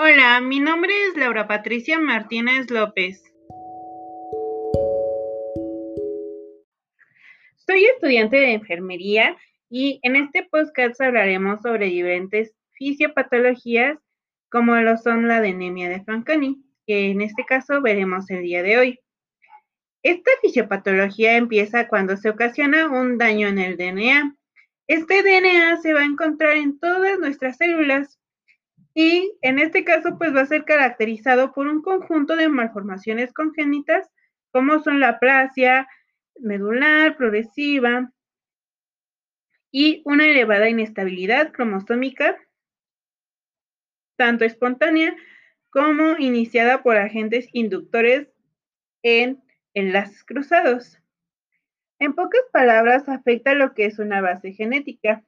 Hola, mi nombre es Laura Patricia Martínez López. Soy estudiante de enfermería y en este podcast hablaremos sobre diferentes fisiopatologías como lo son la anemia de Fanconi, que en este caso veremos el día de hoy. Esta fisiopatología empieza cuando se ocasiona un daño en el DNA. Este DNA se va a encontrar en todas nuestras células y en este caso pues va a ser caracterizado por un conjunto de malformaciones congénitas como son la plasia medular, progresiva y una elevada inestabilidad cromosómica, tanto espontánea como iniciada por agentes inductores en enlaces cruzados. En pocas palabras, afecta lo que es una base genética.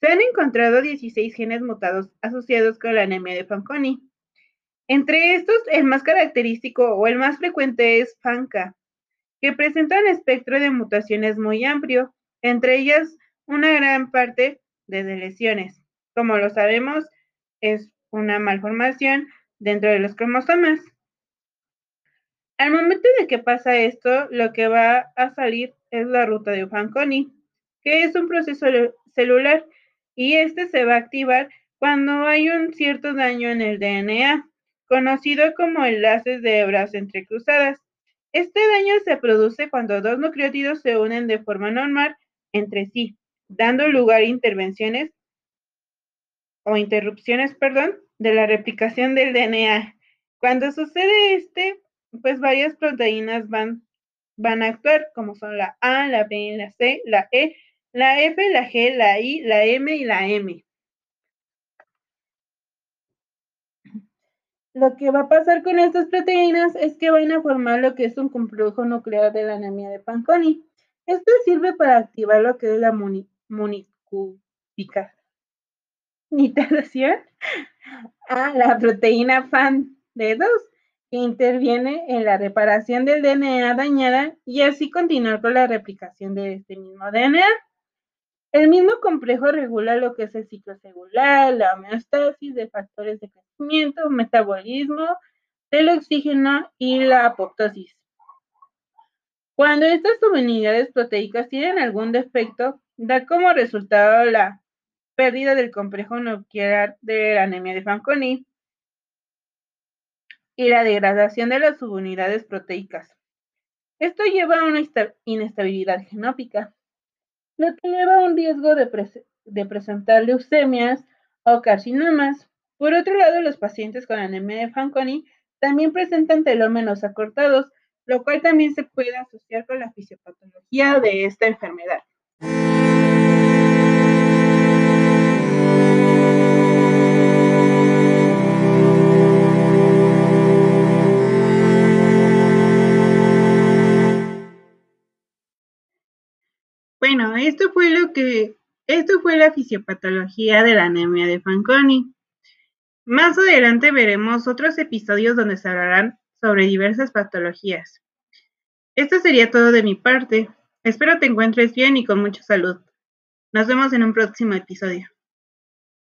Se han encontrado 16 genes mutados asociados con la anemia de Fanconi. Entre estos, el más característico o el más frecuente es FANCA, que presenta un espectro de mutaciones muy amplio, entre ellas una gran parte de lesiones. Como lo sabemos, es una malformación dentro de los cromosomas. Al momento de que pasa esto, lo que va a salir es la ruta de Fanconi, que es un proceso celular y este se va a activar cuando hay un cierto daño en el DNA, conocido como enlaces de hebras entrecruzadas. Este daño se produce cuando dos nucleótidos se unen de forma normal entre sí, dando lugar a intervenciones o interrupciones, perdón, de la replicación del DNA. Cuando sucede este, pues varias proteínas van, van a actuar, como son la A, la B, la C, la E, la F, la G, la I, la M y la M. Lo que va a pasar con estas proteínas es que van a formar lo que es un complejo nuclear de la anemia de Fanconi. Esto sirve para activar lo que es la nitración a la proteína FAN de 2 que interviene en la reparación del DNA dañada y así continuar con la replicación de este mismo DNA. El mismo complejo regula lo que es el ciclo celular, la homeostasis de factores de crecimiento, metabolismo del oxígeno y la apoptosis. Cuando estas subunidades proteicas tienen algún defecto, da como resultado la pérdida del complejo nuclear de la anemia de Fanconi, y la degradación de las subunidades proteicas. Esto lleva a una inestabilidad genópica, lo que un riesgo de, de presentar leucemias o carcinomas. Por otro lado, los pacientes con anemia de Fanconi también presentan telómeros acortados, lo cual también se puede asociar con la fisiopatología de esta enfermedad. Bueno, esto fue lo que, esto fue la fisiopatología de la anemia de Fanconi. Más adelante veremos otros episodios donde se hablarán sobre diversas patologías. Esto sería todo de mi parte. Espero te encuentres bien y con mucha salud. Nos vemos en un próximo episodio.